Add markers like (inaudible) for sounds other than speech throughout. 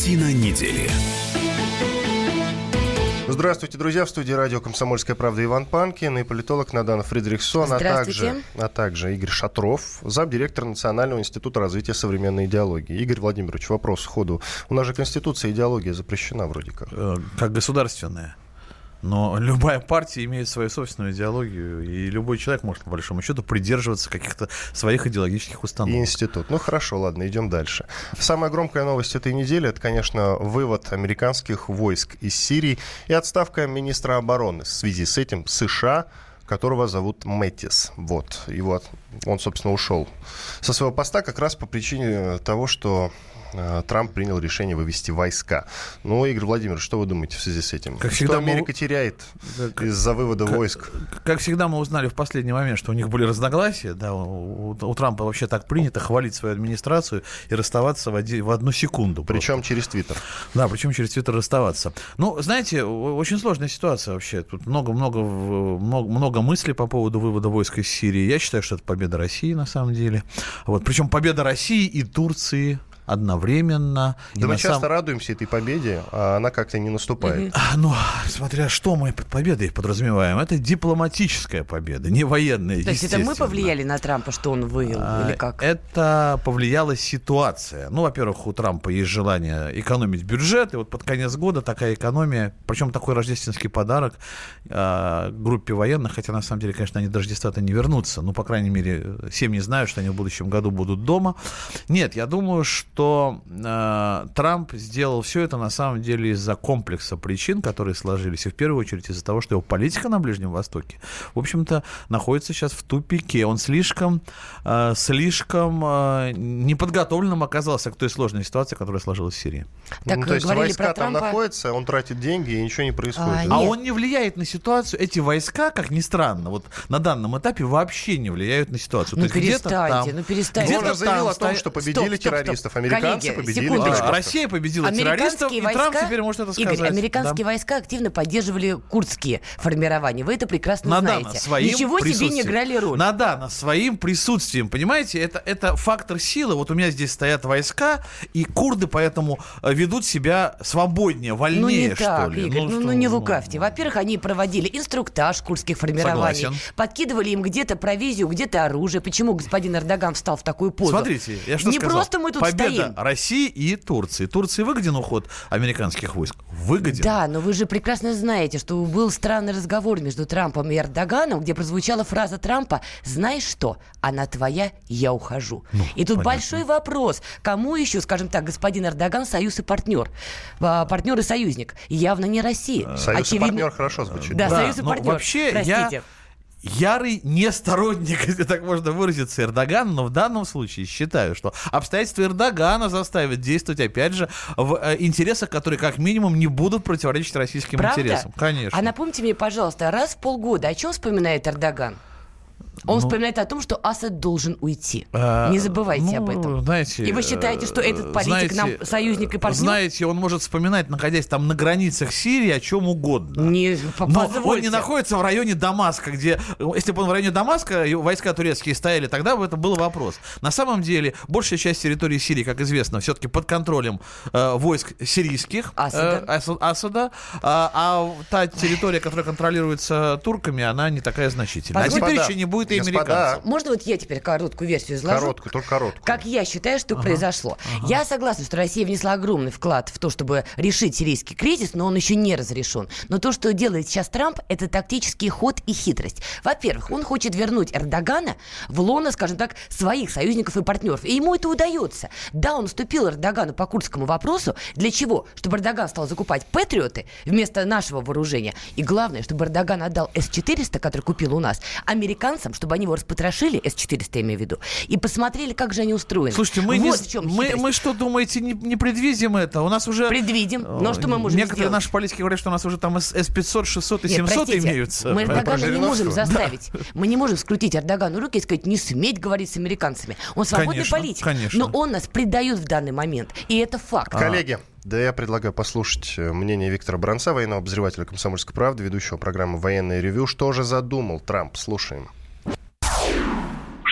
Картина недели. Здравствуйте, друзья. В студии радио «Комсомольская правда» Иван Панкин и политолог Надан Фридрихсон, а также, а также Игорь Шатров, замдиректор Национального института развития современной идеологии. Игорь Владимирович, вопрос сходу. У нас же Конституция идеология запрещена вроде как. Э, как государственная. Но любая партия имеет свою собственную идеологию, и любой человек может, по большому счету, придерживаться каких-то своих идеологических установок. Институт. Ну хорошо, ладно, идем дальше. Самая громкая новость этой недели это, конечно, вывод американских войск из Сирии и отставка министра обороны. В связи с этим США которого зовут Мэттис. Вот. Его, он, собственно, ушел со своего поста как раз по причине того, что Трамп принял решение вывести войска. Ну, Игорь Владимирович, что вы думаете в связи с этим? Как всегда, что Америка мы... теряет из-за вывода как, войск? Как всегда мы узнали в последний момент, что у них были разногласия. Да, у, у Трампа вообще так принято хвалить свою администрацию и расставаться в, один, в одну секунду. Причем просто. через Твиттер. Да, причем через Твиттер расставаться. Ну, знаете, очень сложная ситуация вообще. Тут много-много много, много мыслей по поводу вывода войск из Сирии. Я считаю, что это победа России на самом деле. Вот, причем победа России и Турции одновременно. Да мы часто сам... радуемся этой победе, а она как-то не наступает. А, ну, смотря что мы под победой подразумеваем. Это дипломатическая победа, не военная, То есть это мы повлияли на Трампа, что он вывел, а, или как? Это повлияла ситуация. Ну, во-первых, у Трампа есть желание экономить бюджет, и вот под конец года такая экономия, причем такой рождественский подарок э, группе военных, хотя на самом деле, конечно, они до Рождества-то не вернутся. Ну, по крайней мере, семьи знают, что они в будущем году будут дома. Нет, я думаю, что что э, Трамп сделал все это на самом деле из-за комплекса причин, которые сложились, и в первую очередь из-за того, что его политика на Ближнем Востоке, в общем-то, находится сейчас в тупике. Он слишком, э, слишком э, неподготовленным оказался к той сложной ситуации, которая сложилась в Сирии. Так, ну, то есть войска там Трампа... находятся, он тратит деньги, и ничего не происходит. А, а он не влияет на ситуацию. Эти войска, как ни странно, вот на данном этапе вообще не влияют на ситуацию. Ну, перестаньте, ну перестаньте. Он же заявил о том, что победили стоп, террористов. Стоп, стоп. Американцы Коллеги, победили секундочку. А, Россия победила террористов, и Трамп теперь может это сказать. Игорь, американские да. войска активно поддерживали курдские формирования. Вы это прекрасно Надана знаете. Своим Ничего себе не играли роль. Надана своим присутствием, понимаете, это, это фактор силы. Вот у меня здесь стоят войска, и курды поэтому э, ведут себя свободнее, вольнее, ну, не что так, ли. Игорь, ну, ну, ну не лукавьте. Во-первых, они проводили инструктаж курдских формирований, Согласен. подкидывали им где-то провизию, где-то оружие. Почему господин Эрдоган встал в такую позу? Смотрите, я что не сказал? просто мы тут Победа стоим. России и Турции. Турции выгоден уход американских войск? Выгоден. Да, но вы же прекрасно знаете, что был странный разговор между Трампом и Эрдоганом, где прозвучала фраза Трампа «Знаешь что? Она твоя, я ухожу». Ну, и тут понятно. большой вопрос, кому еще, скажем так, господин Эрдоган союз и партнер? А, партнер и союзник. Явно не Россия. Союз Очевидно... и партнер хорошо звучит. Да, да союз и партнер. Вообще, Простите. я ярый не сторонник, (laughs) если так можно выразиться, Эрдогана, но в данном случае считаю, что обстоятельства Эрдогана заставят действовать, опять же, в э, интересах, которые как минимум не будут противоречить российским Правда? интересам. Конечно. А напомните мне, пожалуйста, раз в полгода о чем вспоминает Эрдоган? Он ну, вспоминает о том, что Асад должен уйти. А, не забывайте ну, об этом. Знаете, и вы считаете, что этот политик знаете, нам союзник и партнер? Знаете, он может вспоминать, находясь там на границах Сирии, о чем угодно. Не, Но он не находится в районе Дамаска, где, если бы он в районе Дамаска, войска турецкие стояли, тогда бы это был вопрос. На самом деле, большая часть территории Сирии, как известно, все-таки под контролем э, войск сирийских Асада, э, Асада а, а та территория, которая контролируется турками, она не такая значительная. Господа, а теперь еще не будет и американцев. Можно вот я теперь короткую версию изложу? Короткую, только короткую. Как я считаю, что ага. произошло. Ага. Я согласна, что Россия внесла огромный вклад в то, чтобы решить сирийский кризис, но он еще не разрешен. Но то, что делает сейчас Трамп, это тактический ход и хитрость. Во-первых, он хочет вернуть Эрдогана в лоно, скажем так, своих союзников и партнеров. И ему это удается. Да, он уступил Эрдогану по курдскому вопросу. Для чего? Чтобы Эрдоган стал закупать патриоты вместо нашего вооружения. И главное, чтобы Эрдоган отдал С-400, который купил у нас, американцам, чтобы они его распотрошили, С-400 я имею в виду, и посмотрели, как же они устроены. Слушайте, мы, вот не, мы, мы что, думаете, не, не предвидим это? У нас уже... Предвидим. Но что мы можем Некоторые сделать? наши политики говорят, что у нас уже там С-500, 600 и 700 Нет, простите, имеются. Мы Эрдогана не можем заставить. Да. Мы не можем скрутить Эрдогану руки и сказать, не сметь говорить с американцами. Он свободный конечно, политик. Конечно. Но он нас предает в данный момент. И это факт. Коллеги, да я предлагаю послушать э, мнение Виктора Бронца, военного обозревателя «Комсомольской правды», ведущего программы «Военное ревю». Что же задумал Трамп? Слушаем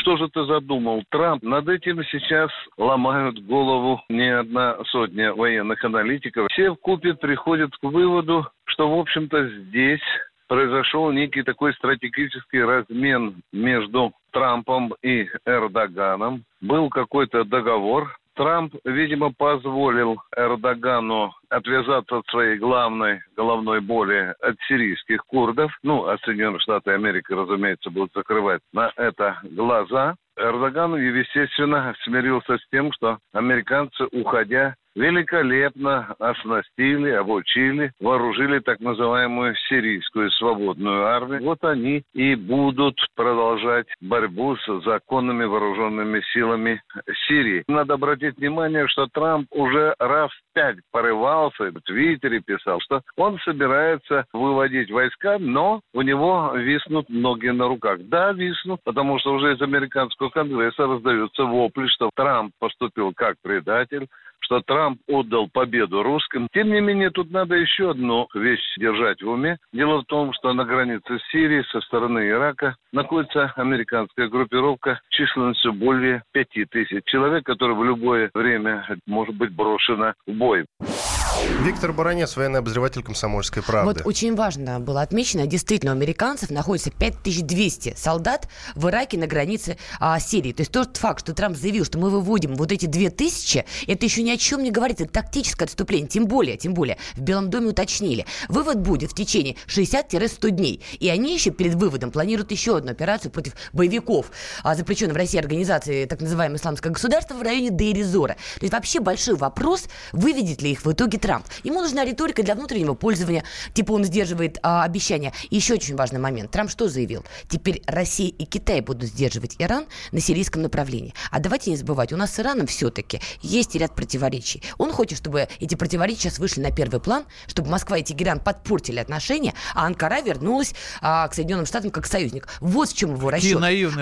что же ты задумал, Трамп? Над этим сейчас ломают голову не одна сотня военных аналитиков. Все в купе приходят к выводу, что, в общем-то, здесь произошел некий такой стратегический размен между Трампом и Эрдоганом. Был какой-то договор, Трамп, видимо, позволил Эрдогану отвязаться от своей главной головной боли от сирийских курдов. Ну, а Соединенные Штаты Америки, разумеется, будут закрывать на это глаза. Эрдоган, естественно, смирился с тем, что американцы, уходя, великолепно оснастили, обучили, вооружили так называемую сирийскую свободную армию. Вот они и будут продолжать борьбу с законными вооруженными силами Сирии. Надо обратить внимание, что Трамп уже раз пять порывался, в Твиттере писал, что он собирается выводить войска, но у него виснут ноги на руках. Да, виснут, потому что уже из американского конгресса раздаются вопли, что Трамп поступил как предатель, что Трамп отдал победу русским. Тем не менее, тут надо еще одну вещь держать в уме. Дело в том, что на границе с Сирией со стороны Ирака находится американская группировка численностью более пяти тысяч человек, которая в любое время может быть брошена в бой. Виктор Баранец, военный обозреватель «Комсомольской правды». Вот очень важно было отмечено, действительно, у американцев находится 5200 солдат в Ираке на границе а, Сирии. То есть тот факт, что Трамп заявил, что мы выводим вот эти 2000, это еще ни о чем не говорит. Это тактическое отступление. Тем более, тем более, в Белом доме уточнили. Вывод будет в течение 60-100 дней. И они еще перед выводом планируют еще одну операцию против боевиков, а, запрещенной в России организации так называемое исламское государство в районе Дейризора. То есть вообще большой вопрос, выведет ли их в итоге Трамп. Ему нужна риторика для внутреннего пользования, типа он сдерживает а, обещания. И еще очень важный момент. Трамп что заявил? Теперь Россия и Китай будут сдерживать Иран на сирийском направлении. А давайте не забывать, у нас с Ираном все-таки есть ряд противоречий. Он хочет, чтобы эти противоречия сейчас вышли на первый план, чтобы Москва и Тегеран подпортили отношения, а Анкара вернулась а, к Соединенным Штатам как союзник. Вот в чем его расчет.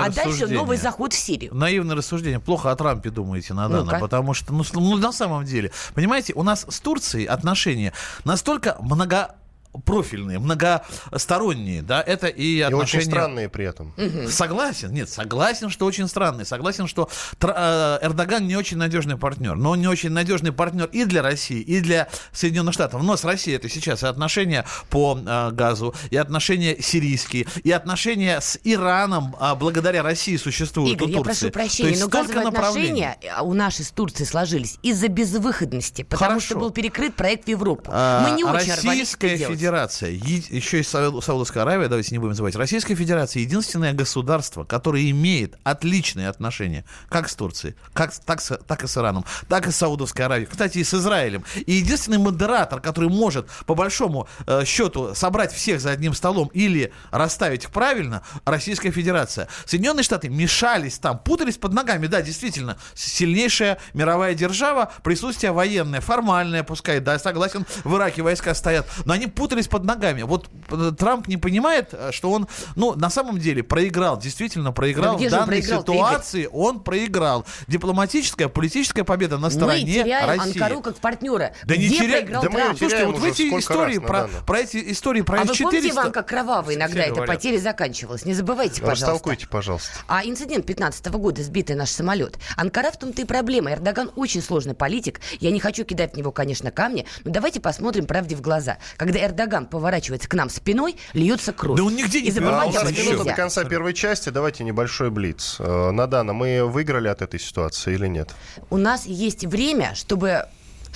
а дальше новый заход в Сирию. Наивное рассуждение. Плохо о Трампе думаете, Надана, ну потому что, ну, ну, на самом деле, понимаете, у нас с Турцией отношения. Настолько много профильные, многосторонние, да, это и отношения... И очень странные при этом. Согласен, нет, согласен, что очень странные, согласен, что э, Эрдоган не очень надежный партнер, но он не очень надежный партнер и для России, и для Соединенных Штатов. Но с Россией это сейчас и отношения по э, газу, и отношения сирийские, и отношения с Ираном а, благодаря России существуют Игорь, у Турции. я прошу прощения, но газовые отношения э, у нашей с Турцией сложились из-за безвыходности, потому Хорошо. что был перекрыт проект в Европу. А, Мы не очень Российская Федерация Федерация, еще и Саудовская Аравия, давайте не будем называть, Российская Федерация единственное государство, которое имеет отличные отношения как с Турцией, как, так, так и с Ираном, так и с Саудовской Аравией, кстати, и с Израилем. И единственный модератор, который может, по большому э, счету, собрать всех за одним столом или расставить их правильно, Российская Федерация. Соединенные Штаты мешались там, путались под ногами, да, действительно, сильнейшая мировая держава, присутствие военное, формальное, пускай, да, согласен, в Ираке войска стоят, но они путались путались под ногами. Вот э, Трамп не понимает, э, что он, ну, на самом деле проиграл, действительно проиграл. В данной проиграл ситуации он проиграл. Дипломатическая, политическая победа на стороне мы России. Анкару как партнера. Да Где не теряем. Да мы Слушайте, вот в эти истории про, про эти истории про а вы 400... помните, Иван, как кроваво иногда эта потеря заканчивалась? Не забывайте, пожалуйста. Растолкуйте, пожалуйста. А инцидент 15 года, сбитый наш самолет. Анкара в том-то и проблема. Эрдоган очень сложный политик. Я не хочу кидать в него, конечно, камни, но давайте посмотрим правде в глаза. Когда Эрдоган Эрдоган поворачивается к нам спиной, льется кровь. Да он нигде не а у нас минута до конца первой части. Давайте небольшой блиц. Э, Надана, мы выиграли от этой ситуации или нет? У нас есть время, чтобы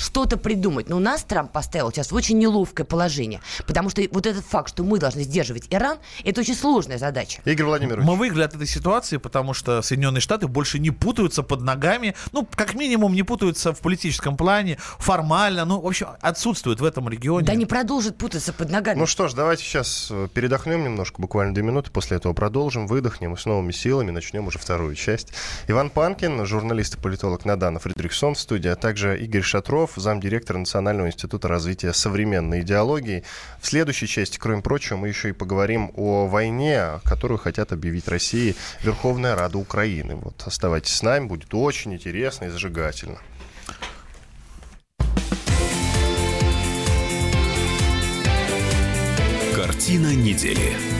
что-то придумать. Но нас Трамп поставил сейчас в очень неловкое положение. Потому что вот этот факт, что мы должны сдерживать Иран, это очень сложная задача. Игорь Владимирович. Мы выиграли от этой ситуации, потому что Соединенные Штаты больше не путаются под ногами. Ну, как минимум, не путаются в политическом плане, формально. Ну, в общем, отсутствуют в этом регионе. Да не продолжат путаться под ногами. Ну что ж, давайте сейчас э, передохнем немножко, буквально две минуты. После этого продолжим, выдохнем и с новыми силами начнем уже вторую часть. Иван Панкин, журналист и политолог Надана Фредериксон в студии, а также Игорь Шатров, Петров, замдиректора Национального института развития современной идеологии. В следующей части, кроме прочего, мы еще и поговорим о войне, которую хотят объявить России Верховная Рада Украины. Вот оставайтесь с нами, будет очень интересно и зажигательно. Картина недели.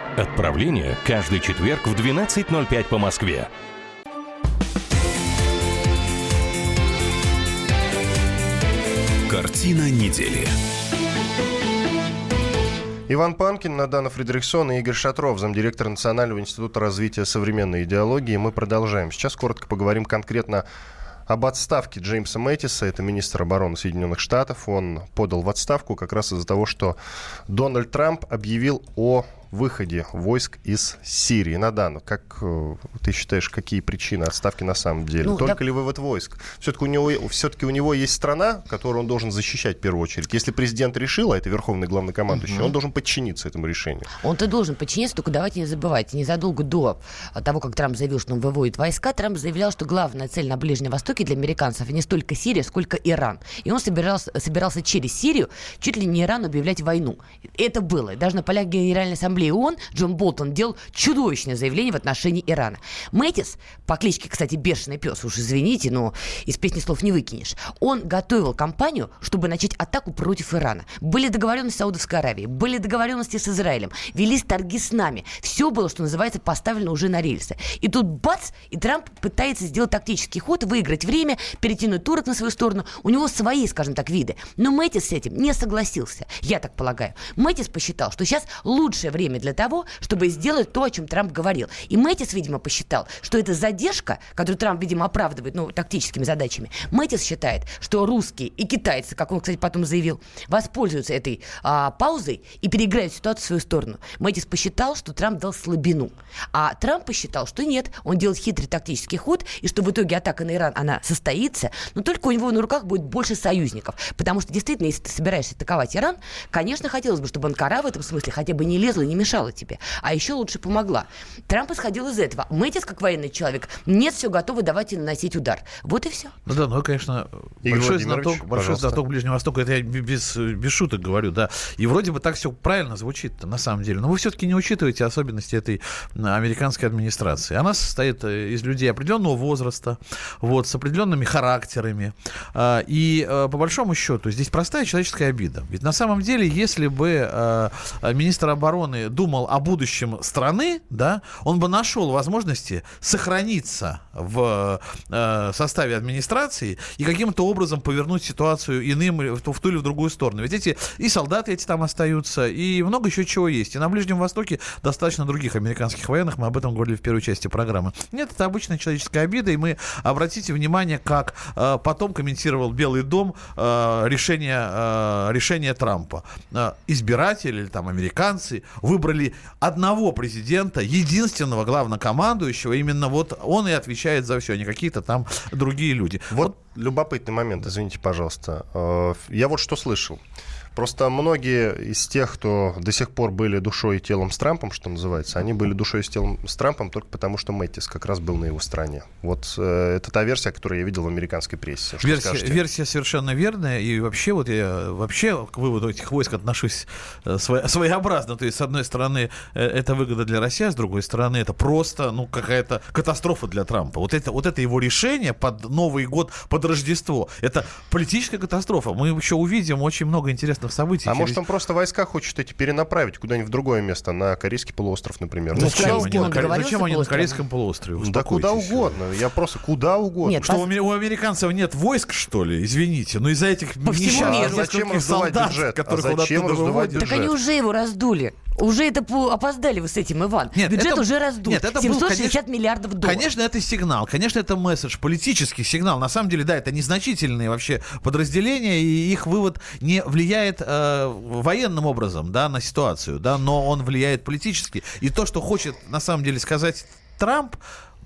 Отправление каждый четверг в 12.05 по Москве. Картина недели. Иван Панкин, Надана Фредериксон и Игорь Шатров, замдиректор Национального института развития современной идеологии. Мы продолжаем. Сейчас коротко поговорим конкретно об отставке Джеймса Мэттиса, это министр обороны Соединенных Штатов. Он подал в отставку как раз из-за того, что Дональд Трамп объявил о выходе войск из Сирии. Надана, как э, ты считаешь, какие причины отставки на самом деле? Ну, Только да... ли вывод войск? Все-таки у, него, все-таки у него есть страна, которую он должен защищать в первую очередь. Если президент решил, а это верховный главнокомандующий, угу. он должен подчиниться этому решению. Он-то должен подчиниться, только давайте не забывайте, незадолго до того, как Трамп заявил, что он выводит войска, Трамп заявлял, что главная цель на Ближнем Востоке для американцев не столько Сирия, сколько Иран. И он собирался, собирался через Сирию чуть ли не Иран объявлять войну. Это было. Даже на полях Генеральной Ассамблеи Ассамблеи ООН Джон Болтон делал чудовищное заявление в отношении Ирана. Мэтис, по кличке, кстати, Бешеный пес, уж извините, но из песни слов не выкинешь, он готовил кампанию, чтобы начать атаку против Ирана. Были договоренности с Саудовской Аравией, были договоренности с Израилем, велись торги с нами. Все было, что называется, поставлено уже на рельсы. И тут бац, и Трамп пытается сделать тактический ход, выиграть время, перетянуть турок на свою сторону. У него свои, скажем так, виды. Но Мэтис с этим не согласился, я так полагаю. Мэтис посчитал, что сейчас лучшее время время для того, чтобы сделать то, о чем Трамп говорил. И Мэтис, видимо, посчитал, что это задержка, которую Трамп, видимо, оправдывает ну, тактическими задачами. Мэтис считает, что русские и китайцы, как он, кстати, потом заявил, воспользуются этой а, паузой и переиграют ситуацию в свою сторону. Мэтис посчитал, что Трамп дал слабину. А Трамп посчитал, что нет, он делает хитрый тактический ход, и что в итоге атака на Иран, она состоится, но только у него на руках будет больше союзников. Потому что, действительно, если ты собираешься атаковать Иран, конечно, хотелось бы, чтобы Анкара в этом смысле хотя бы не лезла не мешала тебе, а еще лучше помогла. Трамп исходил из этого. Мэтис, как военный человек, нет, все готовы давать и наносить удар. Вот и все. Ну да, ну, конечно, Игорь большой знаток, большой знаток Ближнего Востока, это я без, без шуток говорю, да. И вроде бы так все правильно звучит на самом деле. Но вы все-таки не учитываете особенности этой американской администрации. Она состоит э, из людей определенного возраста, вот, с определенными характерами. А, и э, по большому счету здесь простая человеческая обида. Ведь на самом деле, если бы э, министр обороны думал о будущем страны, да, он бы нашел возможности сохраниться в э, составе администрации и каким-то образом повернуть ситуацию иным в в ту или в другую сторону. Ведь эти и солдаты эти там остаются, и много еще чего есть. И на Ближнем Востоке достаточно других американских военных, мы об этом говорили в первой части программы. Нет, это обычная человеческая обида, и мы, обратите внимание, как э, потом комментировал Белый дом э, решение, э, решение Трампа. Э, избиратели или там американцы выбрали выбрали одного президента, единственного главнокомандующего, именно вот он и отвечает за все, а не какие-то там другие люди. Вот, вот любопытный момент, извините, пожалуйста. Э, я вот что слышал. Просто многие из тех, кто до сих пор были душой и телом с Трампом, что называется, они были душой и телом с Трампом только потому, что Мэттис как раз был на его стороне. Вот э, это та версия, которую я видел в американской прессе. Что версия, версия совершенно верная. И вообще, вот я вообще к выводу этих войск отношусь э, (laughs) своеобразно. То есть, с одной стороны, э, это выгода для России, а с другой стороны, это просто ну, какая-то катастрофа для Трампа. Вот это, вот это его решение под Новый год, под Рождество, это политическая катастрофа. Мы еще увидим очень много интересных интересных событий. А через... может он просто войска хочет эти перенаправить куда-нибудь в другое место, на Корейский полуостров, например? Ну, зачем, они, на, зачем они на Корейском полуострове? Да куда угодно. Я просто куда угодно. Нет, что пос... у американцев нет войск, что ли? Извините. Но из-за этих По несчастных а зачем солдат, бюджет? которых а зачем раздувать бюджет? Так они уже его раздули. Уже это опоздали вы с этим, Иван. Нет, Бюджет это, уже раздут. Нет, это 760 был, конечно, миллиардов долларов. Конечно, это сигнал. Конечно, это месседж, политический сигнал. На самом деле, да, это незначительные вообще подразделения, и их вывод не влияет э, военным образом, да, на ситуацию, да, но он влияет политически. И то, что хочет на самом деле сказать Трамп,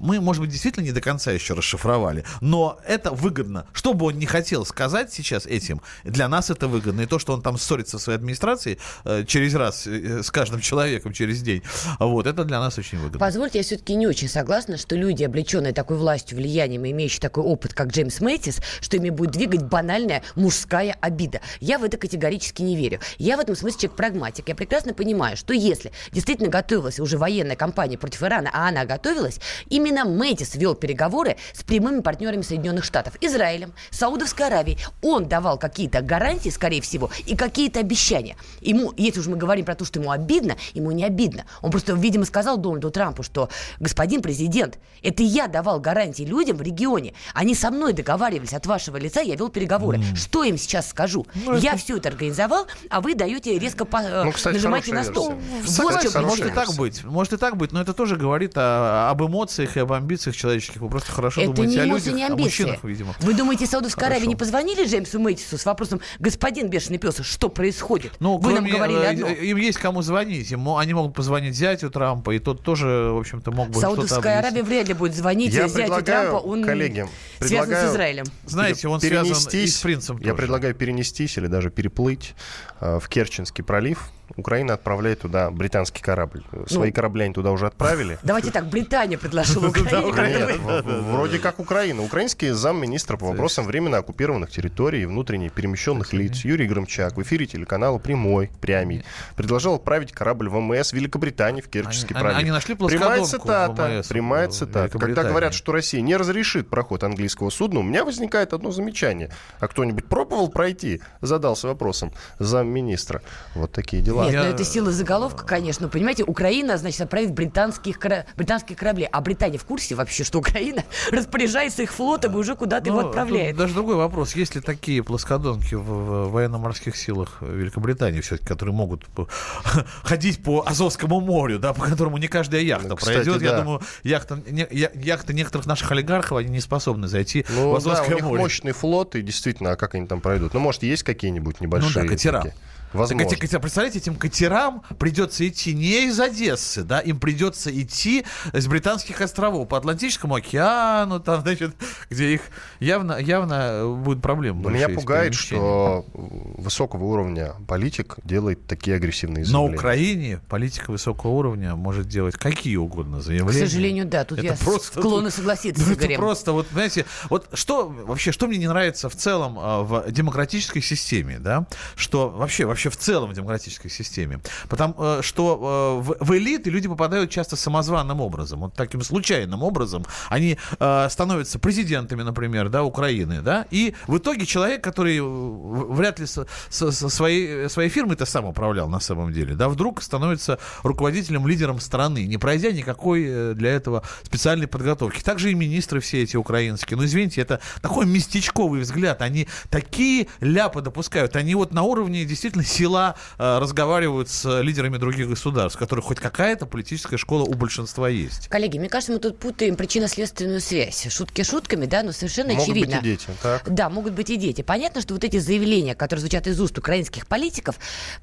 мы, может быть, действительно не до конца еще расшифровали, но это выгодно. Что бы он не хотел сказать сейчас этим, для нас это выгодно. И то, что он там ссорится в своей администрации э, через раз э, с каждым человеком через день, вот, это для нас очень выгодно. Позвольте, я все-таки не очень согласна, что люди, облеченные такой властью, влиянием, имеющие такой опыт, как Джеймс Мэтис, что ими будет двигать банальная мужская обида. Я в это категорически не верю. Я в этом смысле человек-прагматик. Я прекрасно понимаю, что если действительно готовилась уже военная кампания против Ирана, а она готовилась, именно Мэтис вел переговоры с прямыми партнерами Соединенных Штатов, Израилем, Саудовской Аравией. Он давал какие-то гарантии, скорее всего, и какие-то обещания. Ему, если уж мы говорим про то, что ему обидно, ему не обидно. Он просто, видимо, сказал Дональду Трампу, что господин президент, это я давал гарантии людям в регионе. Они со мной договаривались от вашего лица, я вел переговоры. Mm. Что им сейчас скажу? Ну, я это... все это организовал, а вы даете резко по... ну, кстати, нажимаете на стол. Вот что может и так быть. Может и так быть, но это тоже говорит о, об эмоциях и об амбициях человеческих. Вы просто хорошо это думаете не о людях, не о мужчинах, видимо. Вы думаете, Саудовской Аравии не позвонили Джеймсу Мэтису с вопросом, господин бешеный пес, что происходит? Ну, Вы кроме, нам говорили э, одно. Им есть кому звонить. Им, они могут позвонить зятю Трампа, и тот тоже, в общем-то, мог бы Саудовская Аравия вряд ли будет звонить Я зятю Трампа. Он коллеги, связан с Израилем. Знаете, он связан и с принцем Я тоже. предлагаю перенестись или даже переплыть э, в Керченский пролив. Украина отправляет туда британский корабль. Свои ну, корабли они туда уже отправили. (laughs) Давайте так, Британия предложила (laughs) Украине. Вроде как Украина. Украинский замминистра по вопросам временно оккупированных территорий и внутренне перемещенных лиц Юрий Громчак в эфире телеканала «Прямой», «Прямий» предложил отправить корабль ВМС Великобритании в Керченский пролив. Они нашли Прямая цитата. Прямая цитата. Когда говорят, что Россия не разрешит проход английского судна, у меня возникает одно замечание. А кто-нибудь пробовал пройти? Задался вопросом замминистра. Вот такие дела. Нет, я... но это сила заголовка, конечно. Понимаете, Украина, значит, отправит британских, кора... британских кораблей. А Британия в курсе вообще, что Украина (laughs) распоряжается их флотом и уже куда-то его отправляет? Даже другой вопрос. Есть ли такие плоскодонки в военно-морских силах Великобритании все-таки, которые могут (laughs) ходить по Азовскому морю, да, по которому не каждая яхта ну, кстати, пройдет? Да. Я думаю, яхта, не, яхты некоторых наших олигархов, они не способны зайти ну, в Азовское да, у них море. мощный флот, и действительно, а как они там пройдут? Ну, может, есть какие-нибудь небольшие... Ну да, катера. Такие? Возможно. Так, эти, представляете, этим катерам придется идти не из Одессы, да, им придется идти из британских островов по Атлантическому океану, там, значит, где их явно, явно будет проблема. Меня пугает, что высокого уровня политик делает такие агрессивные заявления. На Украине политика высокого уровня может делать какие угодно заявления. К сожалению, да, тут это я просто, склонна согласиться с (laughs) Игорем. Это просто, вот, знаете, вот что вообще, что мне не нравится в целом а, в демократической системе, да, что вообще, вообще вообще в целом в демократической системе. Потому э, что э, в, элиты люди попадают часто самозваным образом, вот таким случайным образом. Они э, становятся президентами, например, да, Украины, да, и в итоге человек, который вряд ли со, со, со своей, своей фирмой-то сам управлял на самом деле, да, вдруг становится руководителем, лидером страны, не пройдя никакой для этого специальной подготовки. Также и министры все эти украинские. Ну, извините, это такой местечковый взгляд. Они такие ляпы допускают. Они вот на уровне действительно села э, разговаривают с лидерами других государств, у которых хоть какая-то политическая школа у большинства есть. Коллеги, мне кажется, мы тут путаем причинно-следственную связь. Шутки шутками, да, но совершенно могут очевидно. Могут быть и дети, так? Да, могут быть и дети. Понятно, что вот эти заявления, которые звучат из уст украинских политиков,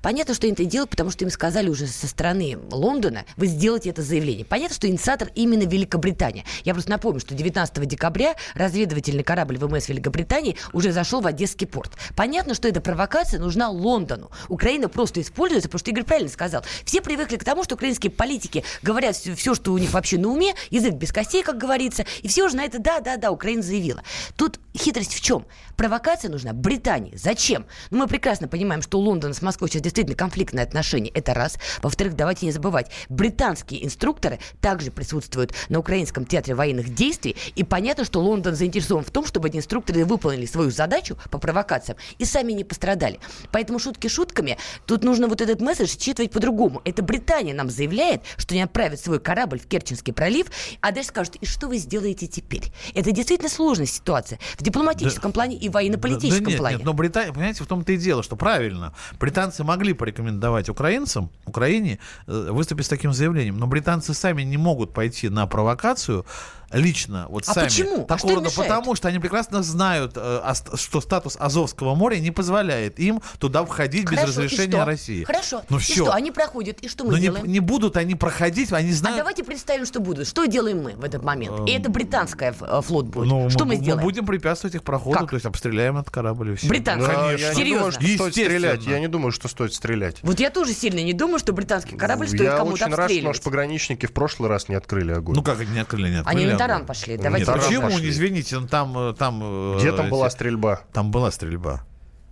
понятно, что они это делают, потому что им сказали уже со стороны Лондона, вы сделаете это заявление. Понятно, что инициатор именно Великобритания. Я просто напомню, что 19 декабря разведывательный корабль ВМС Великобритании уже зашел в Одесский порт. Понятно, что эта провокация нужна Лондону. Украина просто используется, потому что Игорь правильно сказал. Все привыкли к тому, что украинские политики говорят все, что у них вообще на уме, язык без костей, как говорится, и все уже на это да-да-да, Украина заявила. Тут хитрость в чем? Провокация нужна Британии. Зачем? Ну, мы прекрасно понимаем, что у Лондона с Москвой сейчас действительно конфликтные отношения. Это раз. Во-вторых, давайте не забывать, британские инструкторы также присутствуют на Украинском театре военных действий, и понятно, что Лондон заинтересован в том, чтобы эти инструкторы выполнили свою задачу по провокациям и сами не пострадали. Поэтому шутки шутками, тут нужно вот этот месседж считывать по-другому. Это Британия нам заявляет, что не отправит свой корабль в Керченский пролив, а дальше скажут, и что вы сделаете теперь? Это действительно сложная ситуация в дипломатическом да, плане и военно-политическом да, да нет, плане. Нет, но Британия, понимаете, в том-то и дело, что правильно, британцы могли порекомендовать украинцам, Украине, э, выступить с таким заявлением, но британцы сами не могут пойти на провокацию, лично, вот А сами. почему? А такого что рода, потому что они прекрасно знают, э, что статус Азовского моря не позволяет им туда входить без Хорошо, и разрешения что? России. Хорошо. Ну и все. что, они проходят, и что мы Но не, делаем? не будут они проходить, они А знают. давайте представим, что будут. Что делаем мы в этот момент? И это британская э, флот будет. Ну, что мы, сделаем? будем препятствовать их проходу, Как? то есть обстреляем этот корабль и все. Британцы. Да, Конечно. я не Серьезно? думаю, что стоит стрелять. Я не думаю, что стоит стрелять. Вот я тоже сильно не думаю, что британский корабль стоит я кому-то очень рад, что наши пограничники в прошлый раз не открыли огонь. Ну как они не открыли, не открыли. Они? Таран пошли. Нет, Давайте таран так. Почему? пошли. Извините, ну, там, э, там... э, Где там была эти- стрельба? Там была стрельба.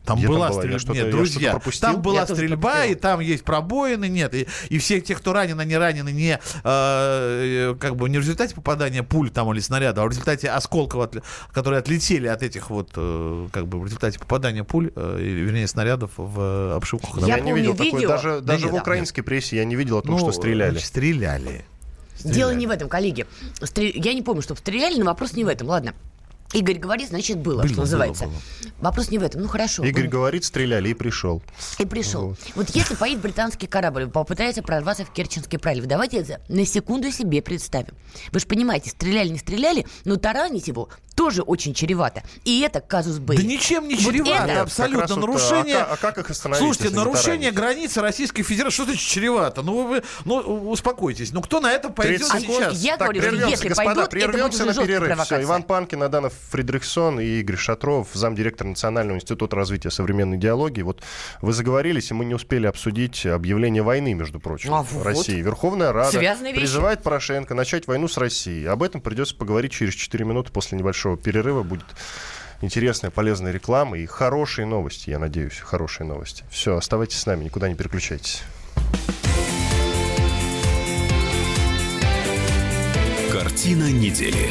Там Где там была? Я стрельба. Нет, я друзья, там была Я стрельба, и там есть пробоины, нет. И, и все те, кто ранены, не ранены, не э, как бы не в результате попадания пуль там или снаряда, а в результате осколков, от- которые отлетели от этих вот, э, как бы в результате попадания пуль, э, или, вернее, снарядов в обшивку Я корабля. не помню видел видео. Даже, Да даже нет, в да. украинской прессе я не видел о том, что Ну, стреляли. Стреляли. Дело не в этом, коллеги. Стре- Я не помню, чтобы стреляли, но вопрос не в этом. Ладно. Игорь говорит, значит, было, Было, что было, называется. было. Вопрос не в этом. Ну хорошо. Игорь Ну, говорит, стреляли и пришел. И пришел. Вот если поедет британский корабль, попытается прорваться в Керченский пролив, давайте это на секунду себе представим. Вы же понимаете, стреляли, не стреляли, но таранить его тоже очень чревато. И это казус Белли. Да ничем не Вот чревато, это- Как раз абсолютно. вот, нарушение... а а как их остановить, Слушайте, нарушение границы Российской Федерации, что значит чревато? Ну, вы, ну, успокойтесь. Ну, кто на это пойдет 30 секунд. сейчас? Я так, говорю, что прервемся, если господа, пойдут, это будет прервемся на перерыв. Все. Иван Панкин, Наданов Фридрихсон и Игорь Шатров, замдиректор Национального института развития современной идеологии. Вот вы заговорились, и мы не успели обсудить объявление войны, между прочим, А, вот. России. Верховная Рада Связанные вещи. призывает Порошенко начать войну с Россией. Об этом придется поговорить через 4 минуты после небольшого перерыва. Будет интересная, полезная реклама и хорошие новости, я надеюсь, хорошие новости. Все, оставайтесь с нами, никуда не переключайтесь. Картина недели.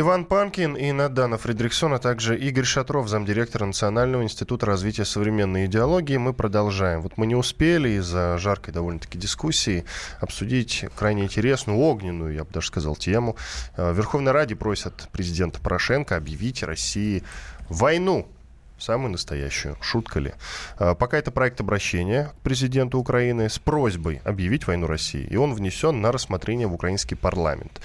Иван Панкин и Надана Фридрихсон, а также Игорь Шатров, замдиректора Национального института развития современной идеологии. Мы продолжаем. Вот мы не успели из-за жаркой довольно-таки дискуссии обсудить крайне интересную, огненную, я бы даже сказал, тему. Э, В Верховной Раде просят президента Порошенко объявить России войну. Самую настоящую. Шутка ли? А, Пока это проект обращения к президенту Украины с просьбой объявить войну России. И он внесен на рассмотрение в украинский парламент.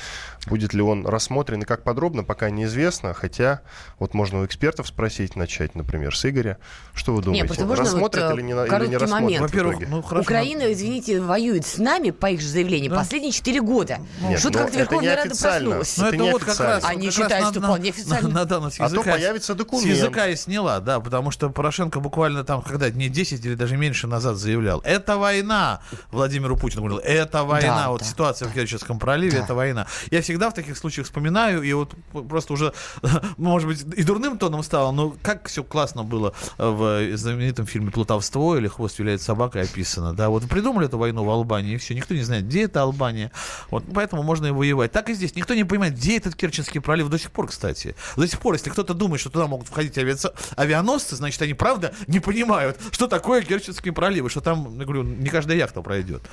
Будет ли он рассмотрен и как подробно, пока неизвестно. Хотя, вот можно у экспертов спросить, начать, например, с Игоря. Что вы думаете? просто можно рассмотрят вот, э, или не, на- или короткий не рассмотрят Во-первых, ну хорошо. Украина, извините, воюет с нами, по их же заявлению, Да. последние 4 года. Нет, Что-то ну, как-то Верховная Рада проснулась. Ну, Это это вот как раз... Они как считают, раз что (laughs) на- вполне официально. на- Надана с А то языка- появится С документ. языка и сняла, да, потому что Порошенко буквально там, когда дней 10 или даже меньше назад заявлял, это война. Владимиру Путину говорил, это война. Да, вот да. ситуация в Керченском проливе, это война. Я всегда в таких случаях вспоминаю, и вот просто уже, (laughs) может быть, и дурным тоном стало, но как все классно было в знаменитом фильме «Плутовство» или «Хвост виляет собакой» описано, да, вот придумали эту войну в Албании, и все, никто не знает, где это Албания, вот, поэтому можно и воевать. Так и здесь, никто не понимает, где этот Керченский пролив до сих пор, кстати. До сих пор, если кто-то думает, что туда могут входить авиаца- авианосцы, значит, они правда не понимают, что такое Керченский пролив, и что там, я говорю, не каждая яхта пройдет.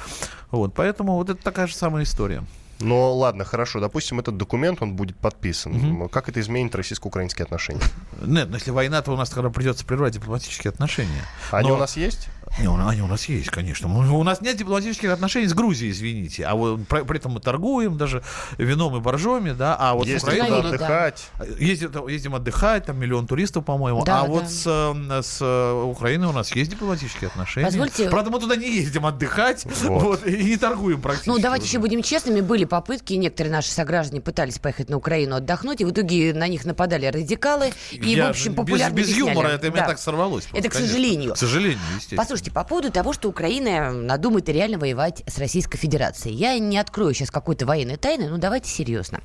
Вот, поэтому вот это такая же самая история. Ну ладно, хорошо. Допустим, этот документ, он будет подписан. Как это изменит российско-украинские отношения? Нет, ну если война, то у нас тогда придется прервать дипломатические отношения. Они Но- у нас есть? Не, у- они у нас есть, конечно. Мы- у нас нет дипломатических отношений с Грузией, извините. А вот при, при этом мы торгуем даже вином и боржоми, да. А вот с Ездим туда Украине, да. отдыхать. Ездим, ездим отдыхать, там миллион туристов, по-моему. Да, а да. вот с, э, с э, Украиной у нас есть дипломатические отношения. Позвольте- Правда, мы туда не ездим отдыхать, Вот. вот, и не торгуем практически. Ну, давайте еще будем честными. Были попытки, некоторые наши сограждане пытались поехать на Украину отдохнуть, и в итоге на них нападали радикалы. И, Я в общем, без- популярность без, юмора это меня Да. так сорвалось. просто, Это к конечно. сожалению. К сожалению, естественно. Послушайте, по поводу того, что Украина надумает реально воевать с Российской Федерацией. Я не открою сейчас какой-то военной тайны, но давайте серьезно.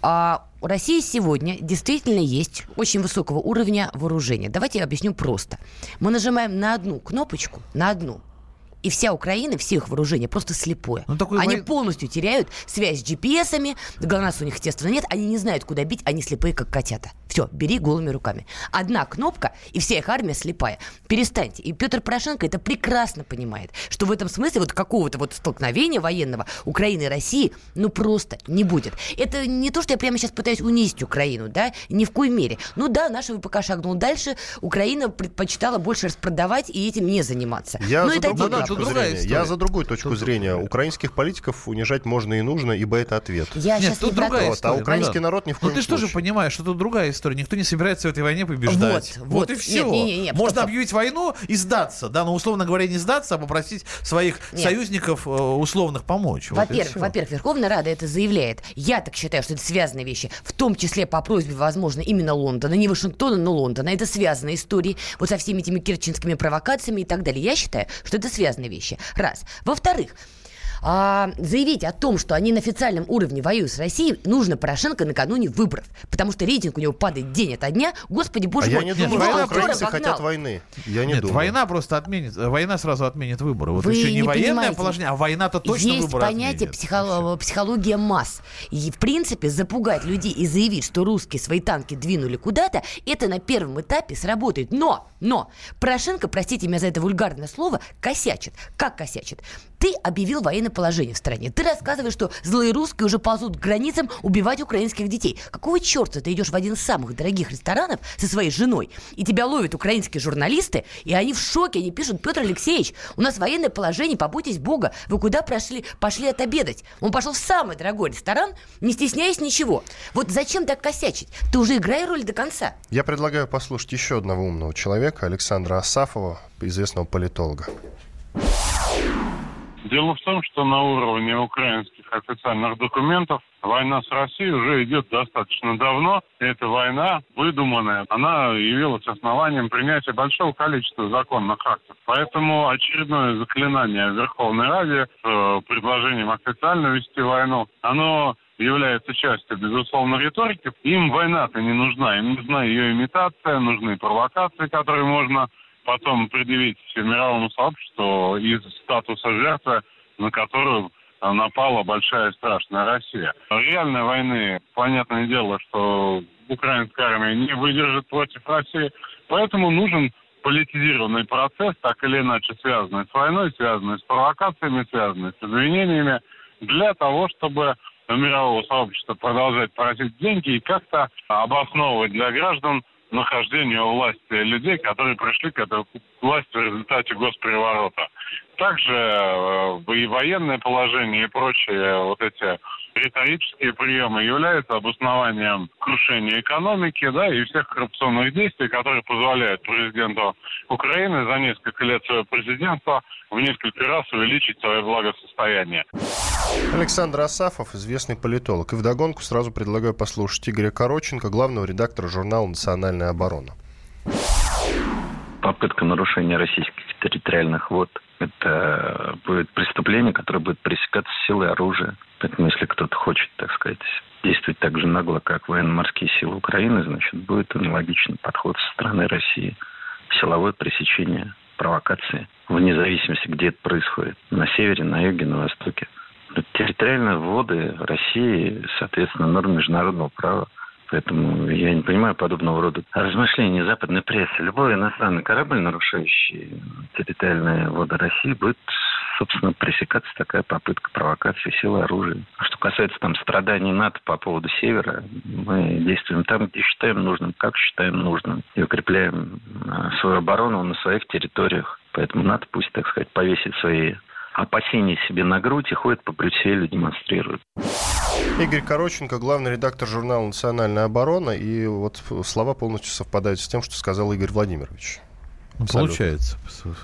А, у России сегодня действительно есть очень высокого уровня вооружения. Давайте я объясню просто. Мы нажимаем на одну кнопочку, на одну, И вся Украина, все их вооружения просто слепое. Ну, такой они вой- полностью теряют связь с GPS-ами, ГЛОНАСС у них, естественно, нет, они не знают, куда бить, они слепые, как котята. Все, бери голыми руками. Одна кнопка, и вся их армия слепая. Перестаньте. И Петр Порошенко это прекрасно понимает, что в этом смысле вот какого-то вот столкновения военного Украины и России, ну, просто не будет. Это не то, что я прямо сейчас пытаюсь унизить Украину, да, ни в коей мере. Ну да, наша ВПК шагнул дальше, Украина предпочитала больше распродавать и этим не заниматься. Я Но это точку тут зрения. история. Я за другую точку Тут зрения. другая. Украинских политиков унижать можно и нужно, ибо это ответ. Я Нет, сейчас тут не другая. Вот, а история. украинский ну да. народ ни в Но коем ты же тоже понимаешь, что тут другая история. Никто не собирается в этой войне побеждать. Вот, вот. и Нет, все. не, не, не, Можно стоп. объявить войну и сдаться. Да, но условно говоря, не сдаться, а попросить своих Нет. союзников э, условных помочь. Вот и Во-первых, всё. во-первых, Верховная Рада это заявляет. Я так считаю, что это связанные вещи, в том числе по просьбе, возможно, именно Лондона, не Вашингтона, но Лондона. Это связанные истории, вот со всеми этими керченскими провокациями и так далее. Я считаю, что это связанные вещи. Раз. Во-вторых, а, заявить о том, что они на официальном уровне воюют с Россией, нужно Порошенко накануне выборов. Потому что рейтинг у него падает день ото дня. Господи, боже А мой. я не думаю, что украинцы хотят войны. Я не Нет, думаю. война просто отменит, э, война сразу отменит выборы. Вот Вы еще не, не военное понимаете. положение, а война-то точно Есть выборы понятие психоло- психология масс. И, в принципе, запугать людей и заявить, что русские свои танки двинули куда-то, это на первом этапе сработает. Но, но, Порошенко, простите меня за это вульгарное слово, косячит. Как косячит? Ты объявил военное положение в стране. Ты рассказываешь, что злые русские уже ползут к границам убивать украинских детей. Какого черта ты идешь в один из самых дорогих ресторанов со своей женой, и тебя ловят украинские журналисты, и они в шоке, они пишут, Петр Алексеевич, у нас военное положение, побойтесь Бога, вы куда прошли, пошли отобедать? Он пошел в самый дорогой ресторан, не стесняясь ничего. Вот зачем так косячить? Ты уже играй роль до конца. Я предлагаю послушать еще одного умного человека, Александра Асафова, известного политолога. Дело в том, что на уровне украинских официальных документов война с Россией уже идет достаточно давно. Эта война выдуманная, она явилась основанием принятия большого количества законных актов. Поэтому очередное заклинание Верховной Раде э, предложением официально вести войну, оно является частью, безусловно, риторики. Им война-то не нужна. Им нужна ее имитация, нужны провокации, которые можно потом предъявить мировому сообществу из статуса жертвы, на которую напала большая страшная Россия. Реальной войны, понятное дело, что украинская армия не выдержит против России, поэтому нужен политизированный процесс, так или иначе связанный с войной, связанный с провокациями, связанный с извинениями, для того, чтобы мирового сообщества продолжать просить деньги и как-то обосновывать для граждан нахождение у власти людей, которые пришли к этой власти в результате госпереворота. Также э, и военное положение и прочие вот эти риторические приемы являются обоснованием крушения экономики, да, и всех коррупционных действий, которые позволяют президенту Украины за несколько лет своего президентства в несколько раз увеличить свое благосостояние. Александр Асафов, известный политолог. И вдогонку сразу предлагаю послушать Игоря Короченко, главного редактора журнала «Национальная оборона». попытка нарушения российских территориальных вод – это будет преступление, которое будет пресекаться силой оружия. Поэтому если кто-то хочет, так сказать, действовать так же нагло, как военно-морские силы Украины, значит, будет аналогичный подход со стороны России. Силовое пресечение провокации, вне зависимости, где это происходит. На севере, на юге, на востоке. Территориальные воды России, соответственно, норм международного права. Поэтому я не понимаю подобного рода размышлений западной прессы. Любой иностранный корабль, нарушающий территориальные воды России, будет, собственно, пресекаться такая попытка провокации силы оружия. А Что касается там страданий НАТО по поводу севера, мы действуем там, где считаем нужным, как считаем нужным, и укрепляем а, свою оборону на своих территориях. Поэтому НАТО пусть, так сказать, повесит свои опасения себе на грудь и ходит по Брюсселю, демонстрирует. Игорь Короченко, главный редактор журнала «Национальная оборона». И вот слова полностью совпадают с тем, что сказал Игорь Владимирович. Ну, Абсолютно. Получается.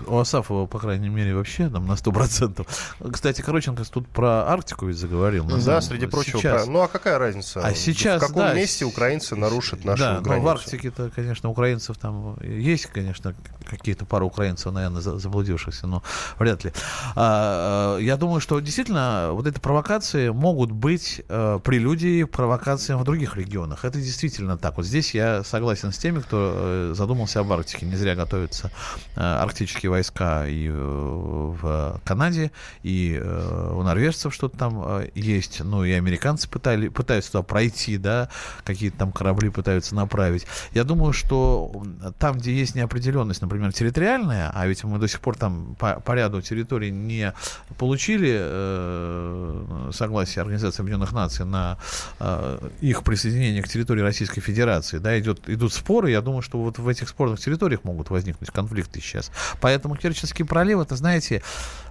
У Асафова, по крайней мере, вообще там на 100%. Кстати, Короченко тут про Арктику ведь заговорил. Ну, Да, среди прочего. сейчас. про- Ну а какая разница? А сейчас, В каком да, месте украинцы нарушат нашу да, границу? в Арктике-то, конечно, украинцев там есть, конечно, какие-то пару украинцев, наверное, за- заблудившихся, но вряд ли. А, а, я думаю, что действительно вот эти провокации могут быть э, прелюдией к провокациям в других регионах. Это действительно так. Вот здесь я согласен с теми, кто э, задумался об Арктике. Не зря готовится находятся арктические войска и в Канаде, и у норвежцев что-то там есть, ну и американцы пытали, пытаются туда пройти, да, какие-то там корабли пытаются направить. Я думаю, что там, где есть неопределенность, например, территориальная, а ведь мы до сих пор там по, по ряду территорий не получили э, согласие Организации Объединенных Наций на э, их присоединение к территории Российской Федерации, да, идет, идут споры, я думаю, что вот в этих спорных территориях могут возникнуть конфликты сейчас. Поэтому Керченский пролив, это, знаете,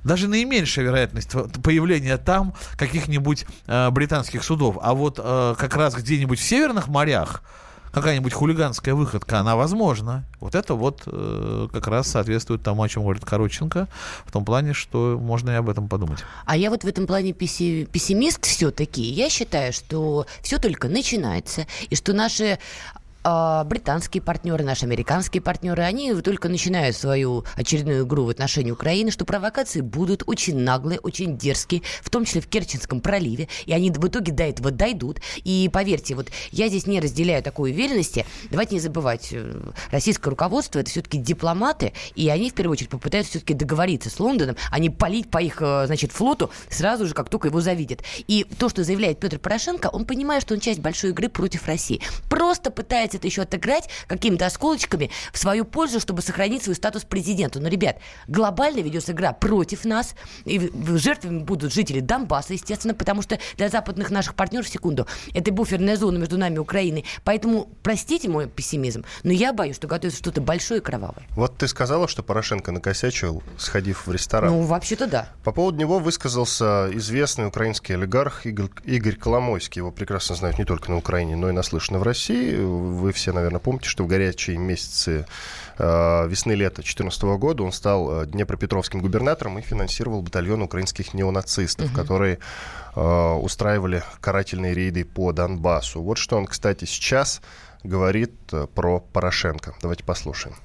даже наименьшая вероятность появления там каких-нибудь э, британских судов. А вот э, как раз где-нибудь в северных морях, какая-нибудь хулиганская выходка, она возможна. Вот это вот э, как раз соответствует тому, о чем говорит Короченко, в том плане, что можно и об этом подумать. А я вот в этом плане пессимист все-таки. Я считаю, что все только начинается, и что наши а, британские партнеры, наши американские партнеры, они только начинают свою очередную игру в отношении Украины, что провокации будут очень наглые, очень дерзкие, в том числе в Керченском проливе, и они в итоге до этого дойдут. И поверьте, вот я здесь не разделяю такой уверенности. Давайте не забывать, э, российское руководство это все-таки дипломаты, и они в первую очередь попытаются все-таки договориться с Лондоном, а не палить по их, э, значит, флоту сразу же, как только его завидят. И то, что заявляет Петр Порошенко, он понимает, что он часть большой игры против России. Просто пытается пытается это еще отыграть какими-то осколочками в свою пользу, чтобы сохранить свой статус президента. Но, ребят, глобально ведется игра против нас, и жертвами будут жители Донбасса, естественно, потому что для западных наших партнеров, секунду, это буферная зона между нами и Украиной. Поэтому, простите мой пессимизм, но я боюсь, что готовится что-то большое и кровавое. Вот ты сказала, что Порошенко накосячил, сходив в ресторан. Ну, вообще-то да. По поводу него высказался известный украинский олигарх Игорь, Игорь Коломойский. Его прекрасно знают не только на Украине, но и наслышаны в России. Вы все, наверное, помните, что в горячие месяцы э, весны-лета 2014 года он стал э, Днепропетровским губернатором и финансировал батальон украинских неонацистов, угу. которые э, устраивали карательные рейды по Донбассу. Вот что он, кстати, сейчас говорит про Порошенко. Давайте послушаем.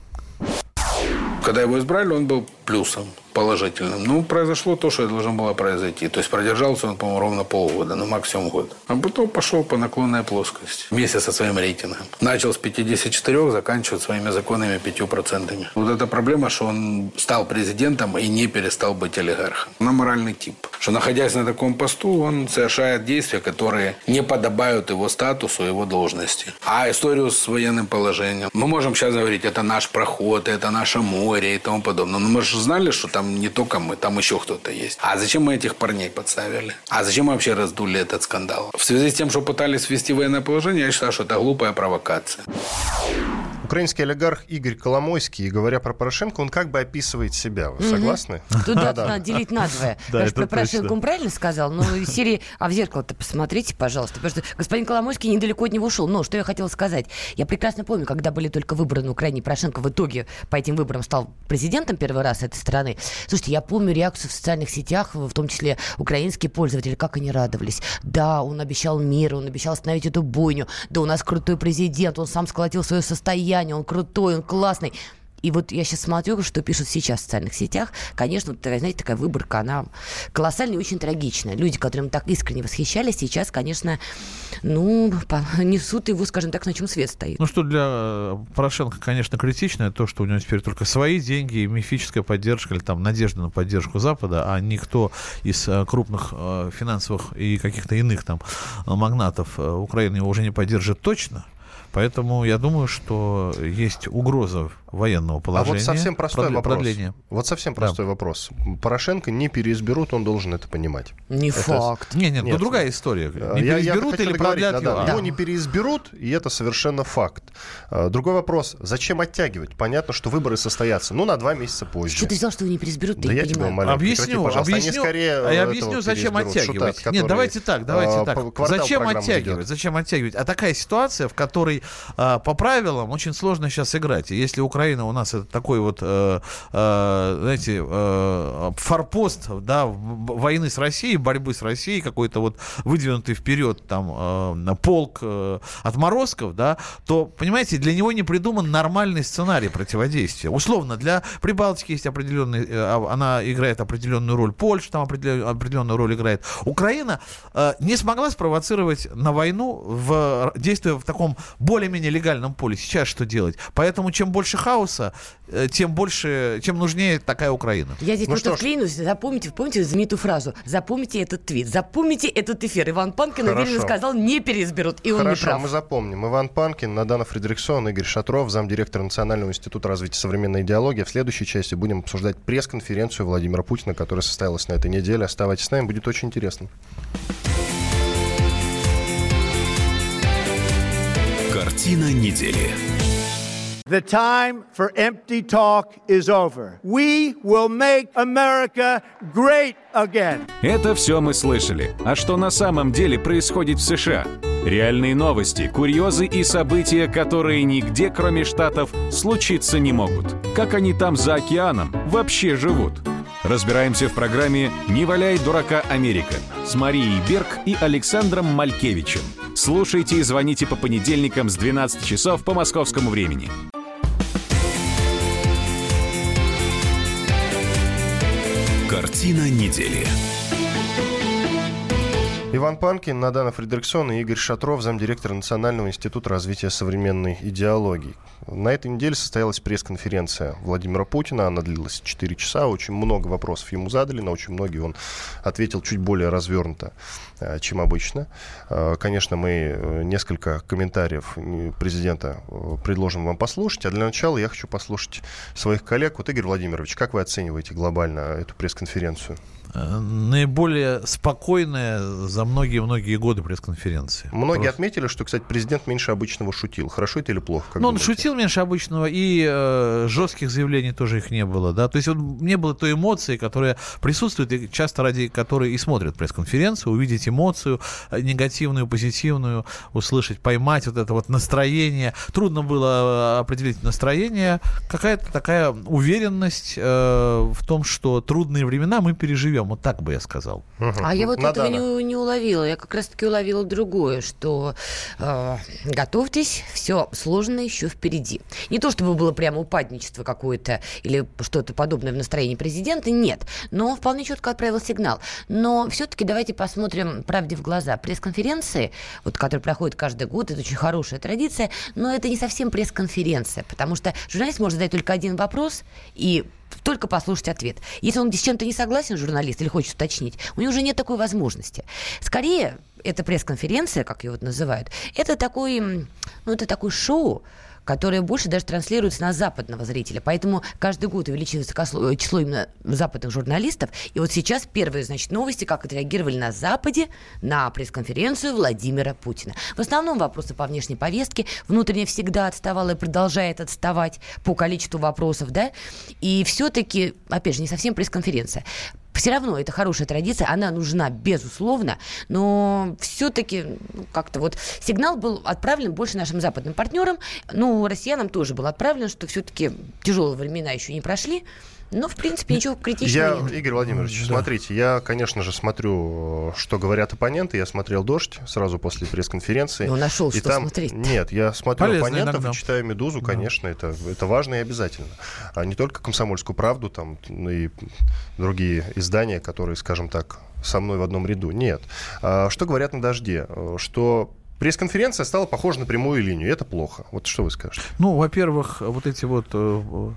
Когда его избрали, он был плюсом положительным. Ну, произошло то, что должно было произойти. То есть продержался он, по-моему, ровно полгода, ну, максимум год. А потом пошел по наклонной плоскости вместе со своим рейтингом. Начал с 54, заканчивает своими законными 5%. Вот эта проблема, что он стал президентом и не перестал быть олигархом. На моральный тип. Что находясь на таком посту, он совершает действия, которые не подобают его статусу, его должности. А историю с военным положением. Мы можем сейчас говорить, это наш проход, это наше море и тому подобное. Но мы же знали, что там там не только мы, там еще кто-то есть. А зачем мы этих парней подставили? А зачем мы вообще раздули этот скандал? В связи с тем, что пытались ввести военное положение, я считаю, что это глупая провокация. Украинский олигарх Игорь Коломойский, говоря про Порошенко, он как бы описывает себя. Вы согласны? Туда (laughs) надо делить надвое. (laughs) Да, про Порошенко он правильно сказал, но из серии «А в зеркало-то посмотрите, пожалуйста». Потому что господин Коломойский недалеко от него ушел. Но что я хотела сказать. Я прекрасно помню, когда были только выборы на Украине, Порошенко в итоге по этим выборам стал президентом первый раз этой страны. Слушайте, я помню реакцию в социальных сетях, в том числе украинские пользователи, как они радовались. Да, он обещал мир, он обещал остановить эту бойню. Да, у нас крутой президент, он сам сколотил свое состояние состояние, он крутой, он классный. И вот я сейчас смотрю, что пишут сейчас в социальных сетях. Конечно, такая, знаете, такая выборка, она колоссальная и очень трагичная. Люди, которым так искренне восхищались, сейчас, конечно, ну, несут его, скажем так, на чем свет стоит. Ну, что для э, Порошенко, конечно, критично, то, что у него теперь только свои деньги и мифическая поддержка, или там надежда на поддержку Запада, а никто из э, крупных э, финансовых и каких-то иных там магнатов Украины его уже не поддержит точно. Поэтому я думаю, что есть угроза военного положения. А вот совсем простой вопрос. Продление. Вот совсем простой да. вопрос. Порошенко не переизберут, он должен это понимать. Не это... факт. Не, нет, нет, ну другая история. Не я, переизберут я или продлят да, его? Да, Его не переизберут, и это совершенно факт. А, другой вопрос. Зачем оттягивать? Понятно, что выборы состоятся, ну, на два месяца позже. Что ты взял, что его не переизберут? Да я тебя умоляю. Объясню, прекрати, объясню. Они скорее а я объясню, зачем оттягивать. Шутат, нет, давайте так, давайте а, так. Зачем оттягивать? Ведет. Зачем оттягивать? А такая ситуация, в которой а, по правилам очень сложно сейчас играть. И если Украина у нас это такой вот, э, э, знаете, э, форпост, да, войны с Россией, борьбы с Россией, какой-то вот выдвинутый вперед там э, полк э, отморозков, да, то, понимаете, для него не придуман нормальный сценарий противодействия. Условно, для Прибалтики есть определенный, э, она играет определенную роль, Польша там определенную роль играет. Украина э, не смогла спровоцировать на войну в действие в таком более более-менее легальном поле. Сейчас что делать? Поэтому чем больше хаоса, э, тем больше, чем нужнее такая Украина. Я здесь ну просто вклинусь. Запомните, помните знаменитую фразу? Запомните этот твит, запомните этот эфир. Иван Панкин уверенно сказал, не переизберут, и он Хорошо, не прав. мы запомним. Иван Панкин, Надана Фредериксон, Игорь Шатров, замдиректора Национального института развития современной идеологии. В следующей части будем обсуждать пресс-конференцию Владимира Путина, которая состоялась на этой неделе. Оставайтесь с нами, будет очень интересно. Картина недели. The time for empty talk is over. We will make America great again. Это все мы слышали. А что на самом деле происходит в США? Реальные новости, курьезы и события, которые нигде, кроме Штатов, случиться не могут. Как они там за океаном вообще живут? Разбираемся в программе «Не валяй дурака Америка» с Марией Берг и Александром Малькевичем. Слушайте и звоните по понедельникам с 12 часов по московскому времени. Картина недели. Иван Панкин, Надана Фредериксон и Игорь Шатров, замдиректора Национального института развития современной идеологии. На этой неделе состоялась пресс-конференция Владимира Путина. Она длилась 4 часа. Очень много вопросов ему задали. На очень многие он ответил чуть более развернуто, э, чем обычно. Э, конечно, мы э, несколько комментариев президента предложим вам послушать. А для начала я хочу послушать своих коллег. Вот, Игорь Владимирович, как вы оцениваете глобально эту пресс-конференцию? Наиболее спокойная за многие-многие годы пресс-конференции. Многие Просто... отметили, что, кстати, президент меньше обычного шутил. Хорошо это или плохо? ну, он шутил меньше обычного, и э, жестких заявлений тоже их не было. Да? То есть вот, не было той эмоции, которая присутствует, и часто ради которой и смотрят пресс-конференцию, увидеть эмоцию э, негативную, позитивную, услышать, поймать вот это вот настроение. Трудно было э, определить настроение. Какая-то такая уверенность э, в том, что трудные времена мы переживем живем. Вот так бы я сказал. Угу. А я вот Надана. этого не, не уловила. Я как раз-таки уловила другое, что э, готовьтесь, все сложно еще впереди. Не то, чтобы было прямо упадничество какое-то или что-то подобное в настроении президента, нет. Но он вполне четко отправил сигнал. Но все-таки давайте посмотрим правде в глаза. Пресс-конференции, вот, которые проходят каждый год, это очень хорошая традиция, но это не совсем пресс-конференция, потому что журналист может задать только один вопрос, и только послушать ответ. Если он с чем-то не согласен, журналист, или хочет уточнить, у него уже нет такой возможности. Скорее, эта пресс-конференция, как ее вот называют, это такой, ну, это такое шоу, которая больше даже транслируется на западного зрителя. Поэтому каждый год увеличивается э, число именно западных журналистов. И вот сейчас первые, значит, новости, как отреагировали на Западе на пресс-конференцию Владимира Путина. В основном вопросы по внешней повестке. Внутренне всегда отставала и продолжает отставать по количеству вопросов, да. И все-таки, опять же, не совсем пресс-конференция все равно это хорошая традиция, она нужна, безусловно, но все-таки ну, как-то вот сигнал был отправлен больше нашим западным партнерам, ну, россиянам тоже был отправлен, что все-таки тяжелые времена еще не прошли, ну, в принципе, ничего критичного я, нет. Игорь Владимирович, да. смотрите, я, конечно же, смотрю, что говорят оппоненты. Я смотрел «Дождь» сразу после пресс-конференции. Ну, нашел, и что там... смотреть. Нет, я смотрю Полезно оппонентов иногда. и читаю «Медузу», конечно, да. это, это важно и обязательно. А не только «Комсомольскую правду», там, ну и другие издания, которые, скажем так, со мной в одном ряду. Нет. А, что говорят на «Дожде»? Что Пресс-конференция стала похожа на прямую линию. Это плохо. Вот что вы скажете? Ну, во-первых, вот эти вот э,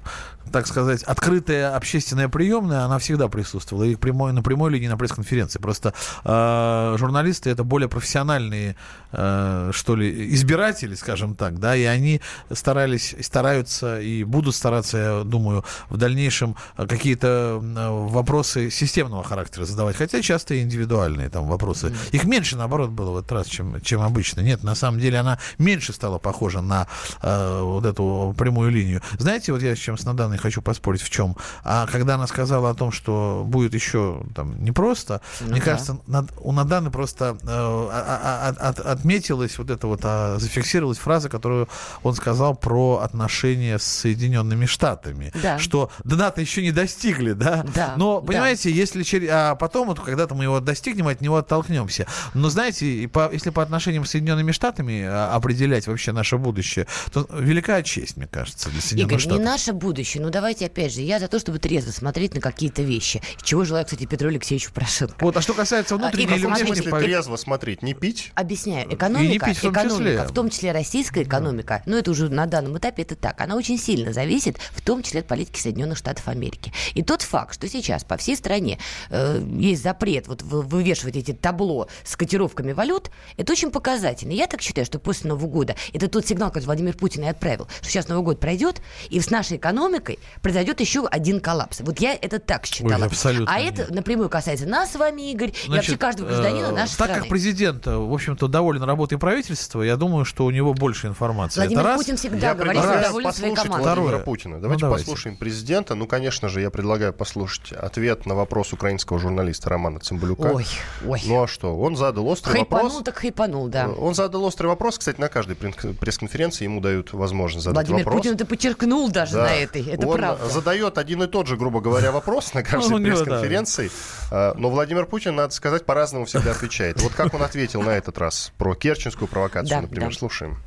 так сказать, открытая общественная приемная, она всегда присутствовала и прямой, на прямой линии на пресс-конференции. Просто э, журналисты это более профессиональные, э, что ли, избиратели, скажем так, да, и они старались, стараются и будут стараться, я думаю, в дальнейшем какие-то вопросы системного характера задавать, хотя часто и индивидуальные там вопросы. Их меньше, наоборот, было в этот раз, чем, чем обычно. Нет, на самом деле она меньше стала похожа на э, вот эту прямую линию. Знаете, вот я с чем с Наданой хочу поспорить в чем. А когда она сказала о том, что будет еще там непросто, ну, мне да. кажется, над, у Наданы просто э, а, а, от, отметилась вот это вот, а, зафиксировалась фраза, которую он сказал про отношения с Соединенными Штатами. Да. Что дната еще не достигли, да? да Но, понимаете, да. если через... А потом, вот, когда-то мы его достигнем, от него оттолкнемся. Но, знаете, по, если по отношениям с Соединенными Штатами а, определять вообще наше будущее, то великая честь, мне кажется, для Соединенных Игорь, Штатов. не наше будущее, ну давайте опять же, я за то, чтобы трезво смотреть на какие-то вещи. Чего желаю, кстати, Петру Алексеевичу Порошенко. Вот, а что касается внутренней Игорь, или внешней политики... Трезво смотреть, не пить. Объясняю. И Экономика, не пить в том экономика, числе. в том числе российская экономика, ну это уже на данном этапе это так, она очень сильно зависит, в том числе от политики Соединенных Штатов Америки. И тот факт, что сейчас по всей стране э, есть запрет вот вы- вывешивать эти табло с котировками валют, это очень показательно. Я так считаю, что после Нового года это тот сигнал, который Владимир Путин и отправил, что сейчас Новый год пройдет, и с нашей экономикой произойдет еще один коллапс. Вот я это так считала. абсолютно а нет. это напрямую касается нас с вами, Игорь, и вообще каждого гражданина э, нашей Так страны. как президент, э, в общем-то, доволен работой правительства, я думаю, что у него больше информации. Владимир Это раз. Путин всегда Я говорит, что доволен своей командой. Владимира Второе. Путина. Давайте Ну, давайте. послушаем президента. Ну, конечно же, я предлагаю послушать ответ на вопрос украинского журналиста Романа Цымбалюка. Ой, ой. Ну а что? Он задал острый Хайпанул, вопрос. так хайпанул, да. Он задал острый вопрос. Кстати, на каждой пресс- пресс-конференции ему дают возможность задать Владимир вопрос. Путин это подчеркнул даже Да. на этой. Это он правда. задает один и тот же, грубо говоря, вопрос на (laughs) каждой пресс-конференции. А, Но Владимир Путин, надо сказать, по-разному всегда отвечает. Вот как он ответил на этот раз про керченскую провокацию, Да, например, слушаем.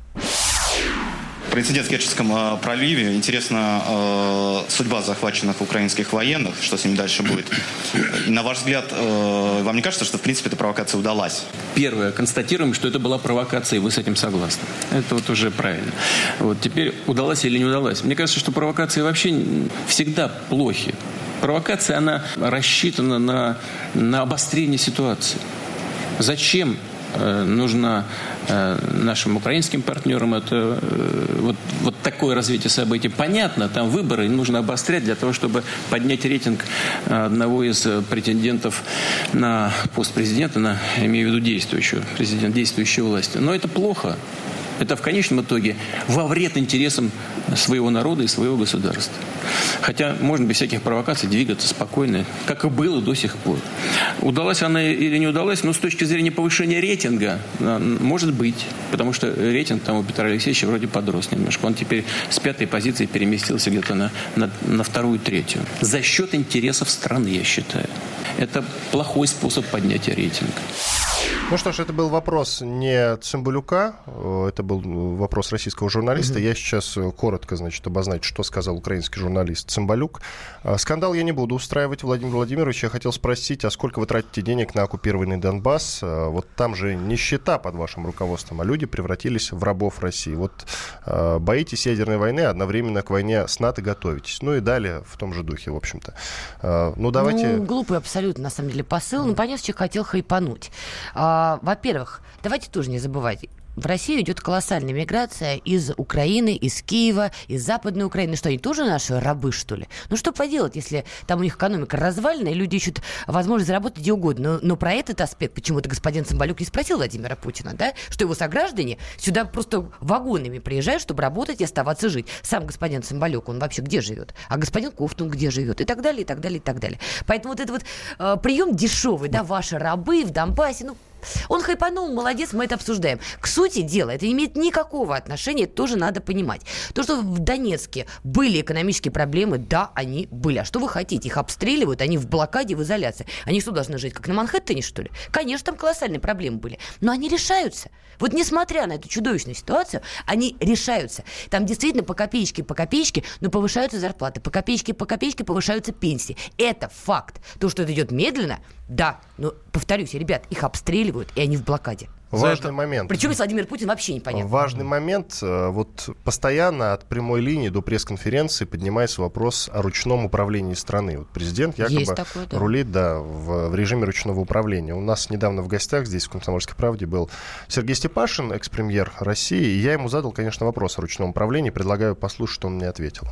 Про инцидент в Керченском э, проливе. Интересна э, судьба захваченных украинских военных, что с ними дальше будет. На ваш взгляд, э, вам не кажется, что в принципе эта провокация удалась? Первое, констатируем, что это была провокация, и вы с этим согласны. Это вот уже правильно. Вот теперь удалась или не удалась. Мне кажется, что провокации вообще всегда плохи. Провокация, она рассчитана на, на обострение ситуации. Зачем нужно э, нашим украинским партнерам это э, вот, вот такое развитие событий. Понятно, там выборы нужно обострять для того, чтобы поднять рейтинг э, одного из э, претендентов на пост президента, на, имею в виду действующего, президент действующей власти. Но это плохо. Это в конечном итоге во вред интересам своего народа и своего государства. Хотя можно без всяких провокаций двигаться спокойно, как и было до сих пор. Удалась она или не удалась, но с точки зрения повышения рейтинга, а, может быть. Потому что рейтинг там у Петра Алексеевича вроде подрос немножко. Он теперь с пятой позиции переместился где-то на, на, на вторую, третью. За счет интересов страны, я считаю. Это плохой способ поднятия рейтинга. Ну что ж, это был вопрос не Цымбалюка, э, это был вопрос российского журналиста. Я сейчас э, коротко, значит, обозначу, что сказал украинский журналист Цымбалюк. Э, Скандал я не буду устраивать, Владимир Владимирович. Я хотел спросить, а сколько вы тратите денег на оккупированный Донбасс? Вот там же нищета под вашим руководством, а люди превратились в рабов России. Вот боитесь ядерной войны, одновременно к войне с НАТО готовитесь. Ну и далее в том же духе, в общем-то. Ну давайте... Ну, глупый абсолютно, на самом деле, посыл. Ну, понятно, человек хотел хайпануть. А, во-первых, давайте тоже не забывать. В Россию идет колоссальная миграция из Украины, из Киева, из Западной Украины. Что, они тоже наши рабы, что ли? Ну, что поделать, если там у них экономика развалена, и люди ищут возможность заработать где угодно. Но, но про этот аспект почему-то господин Цымбалюк не спросил Владимира Путина, да? Что его сограждане сюда просто вагонами приезжают, чтобы работать и оставаться жить. Сам господин Цымбалюк, он вообще где живет? А господин Кофтун где живет? И так далее, и так далее, и так далее. Поэтому вот этот вот э, прием дешевый, да, ваши рабы в Донбассе, ну, он хайпанул, молодец, мы это обсуждаем. К сути дела, это не имеет никакого отношения, это тоже надо понимать. То, что в Донецке были экономические проблемы, да, они были. А что вы хотите? Их обстреливают, они в блокаде, в изоляции. Они что, должны жить, как на Манхэттене, что ли? Конечно, там колоссальные проблемы были. Но они решаются. Вот несмотря на эту чудовищную ситуацию, они решаются. Там действительно по копеечке, по копеечке, но повышаются зарплаты. По копеечке, по копеечке повышаются пенсии. Это факт. То, что это идет медленно, да. Но, повторюсь, ребят, их обстреливают, и они в блокаде. Важный момент. Причем Владимир Путин вообще непонятно. Важный момент. э, Вот постоянно от прямой линии до пресс-конференции поднимается вопрос о ручном управлении страны. Вот президент якобы такое, да. рулит да, в, в режиме ручного управления. У нас недавно в гостях здесь, в «Комсомольской правде», был Сергей Степашин, экс-премьер России. И я ему задал, конечно, вопрос о ручном управлении. Предлагаю послушать, что он мне ответил.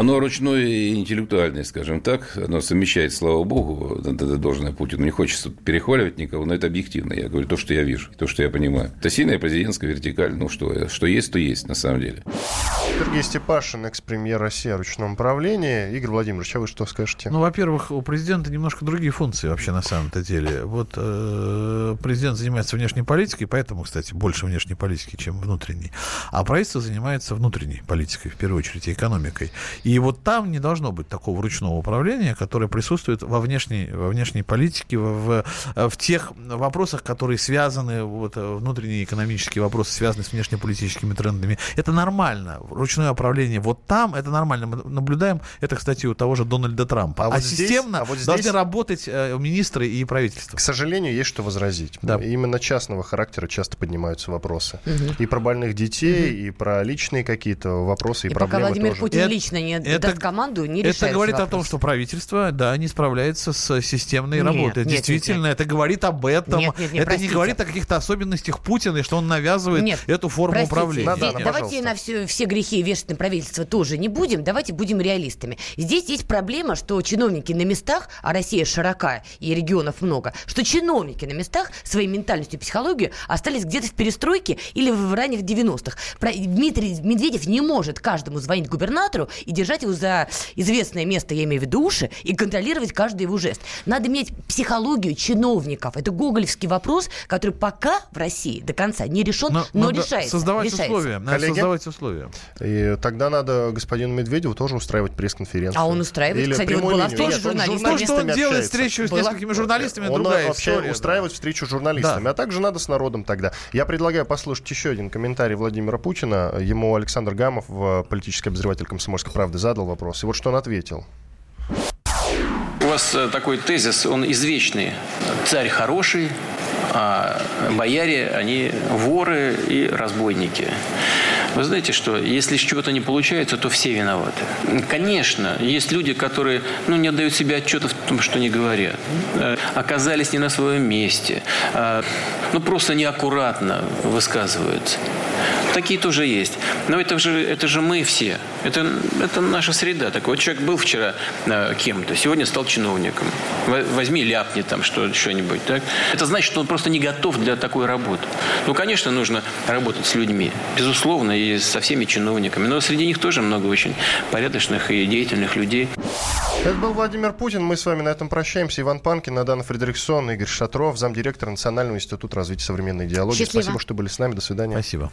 Оно ручное и интеллектуальное, скажем так. Оно совмещает, слава богу, это должное Путину. Не хочется перехваливать никого, но это объективно. Я говорю то, что я вижу, то, что я понимаю. Это сильная президентская вертикаль. Ну что, что есть, то есть на самом деле. Сергей Степашин, экс-премьер России о ручном управлении. Игорь Владимирович, а вы что скажете? Ну, во-первых, у президента немножко другие функции вообще на самом-то деле. Вот э, президент занимается внешней политикой, поэтому, кстати, больше внешней политики, чем внутренней. А правительство занимается внутренней политикой, в первую очередь, и экономикой. И вот там не должно быть такого ручного управления, которое присутствует во внешней, во внешней политике, в, в, в тех вопросах, которые связаны, вот, внутренние экономические вопросы, связаны с внешнеполитическими трендами. Это нормально. ручное управление вот там, это нормально. Мы наблюдаем это, кстати, у того же Дональда Трампа. А, а вот системно здесь, а вот здесь... должны работать э, министры и правительство. К сожалению, есть что возразить. Да. Именно частного характера часто поднимаются вопросы. Угу. И про больных детей, угу. и про личные какие-то вопросы, и, и проблемы пока Владимир тоже. Путин это, лично не это, даст команду, не Это говорит вопрос. о том, что правительство, да, не справляется с системной нет, работой. Нет, Действительно, нет, нет. это говорит об этом. Нет, нет, нет, это простите. не говорит о каких-то особенностях Путина, и что он навязывает нет, эту форму простите, управления. Да, да, давайте на все, все грехи вешать на правительство тоже не будем. Давайте будем реалистами. Здесь есть проблема, что чиновники на местах, а Россия широка и регионов много, что чиновники на местах своей ментальностью и психологией остались где-то в перестройке или в ранних 90-х. Дмитрий Медведев не может каждому звонить губернатору и держать его за известное место, я имею в виду уши, и контролировать каждый его жест. Надо иметь психологию чиновников. Это гоголевский вопрос, который пока в России до конца не решен, но, но решается. Создавать решается. условия. Надо Коллеги? создавать условия. И тогда надо господину Медведеву тоже устраивать пресс-конференцию. А он устраивает, Или кстати, вот была встреча с журналистами. То, что он делает встречу с несколькими журналистами, он другая вообще история. устраивает встречу с журналистами. Да. А также надо с народом тогда. Я предлагаю послушать еще один комментарий Владимира Путина. Ему Александр Гамов, политический обозреватель «Комсомольской правды», задал вопрос. И вот что он ответил. У вас э, такой тезис, он извечный. Царь хороший, а бояре, они воры и разбойники. Вы знаете что, если чего-то не получается, то все виноваты. Конечно, есть люди, которые ну, не отдают себе отчета в том, что не говорят. Э, оказались не на своем месте. А, ну, просто неаккуратно высказываются. Такие тоже есть. Но это же, это же мы все. Это, это наша среда. Так вот, человек был вчера э, кем-то, сегодня стал чиновником. Возьми, ляпни там что, что-нибудь. Так? Это значит, что он просто не готов для такой работы. Ну, конечно, нужно работать с людьми. Безусловно, и со всеми чиновниками. Но среди них тоже много очень порядочных и деятельных людей. Это был Владимир Путин. Мы с вами на этом прощаемся. Иван Панкин, Надана Фредериксон, Игорь Шатров, замдиректор Национального института развития современной идеологии. Счастливо. Спасибо, что были с нами. До свидания. Спасибо.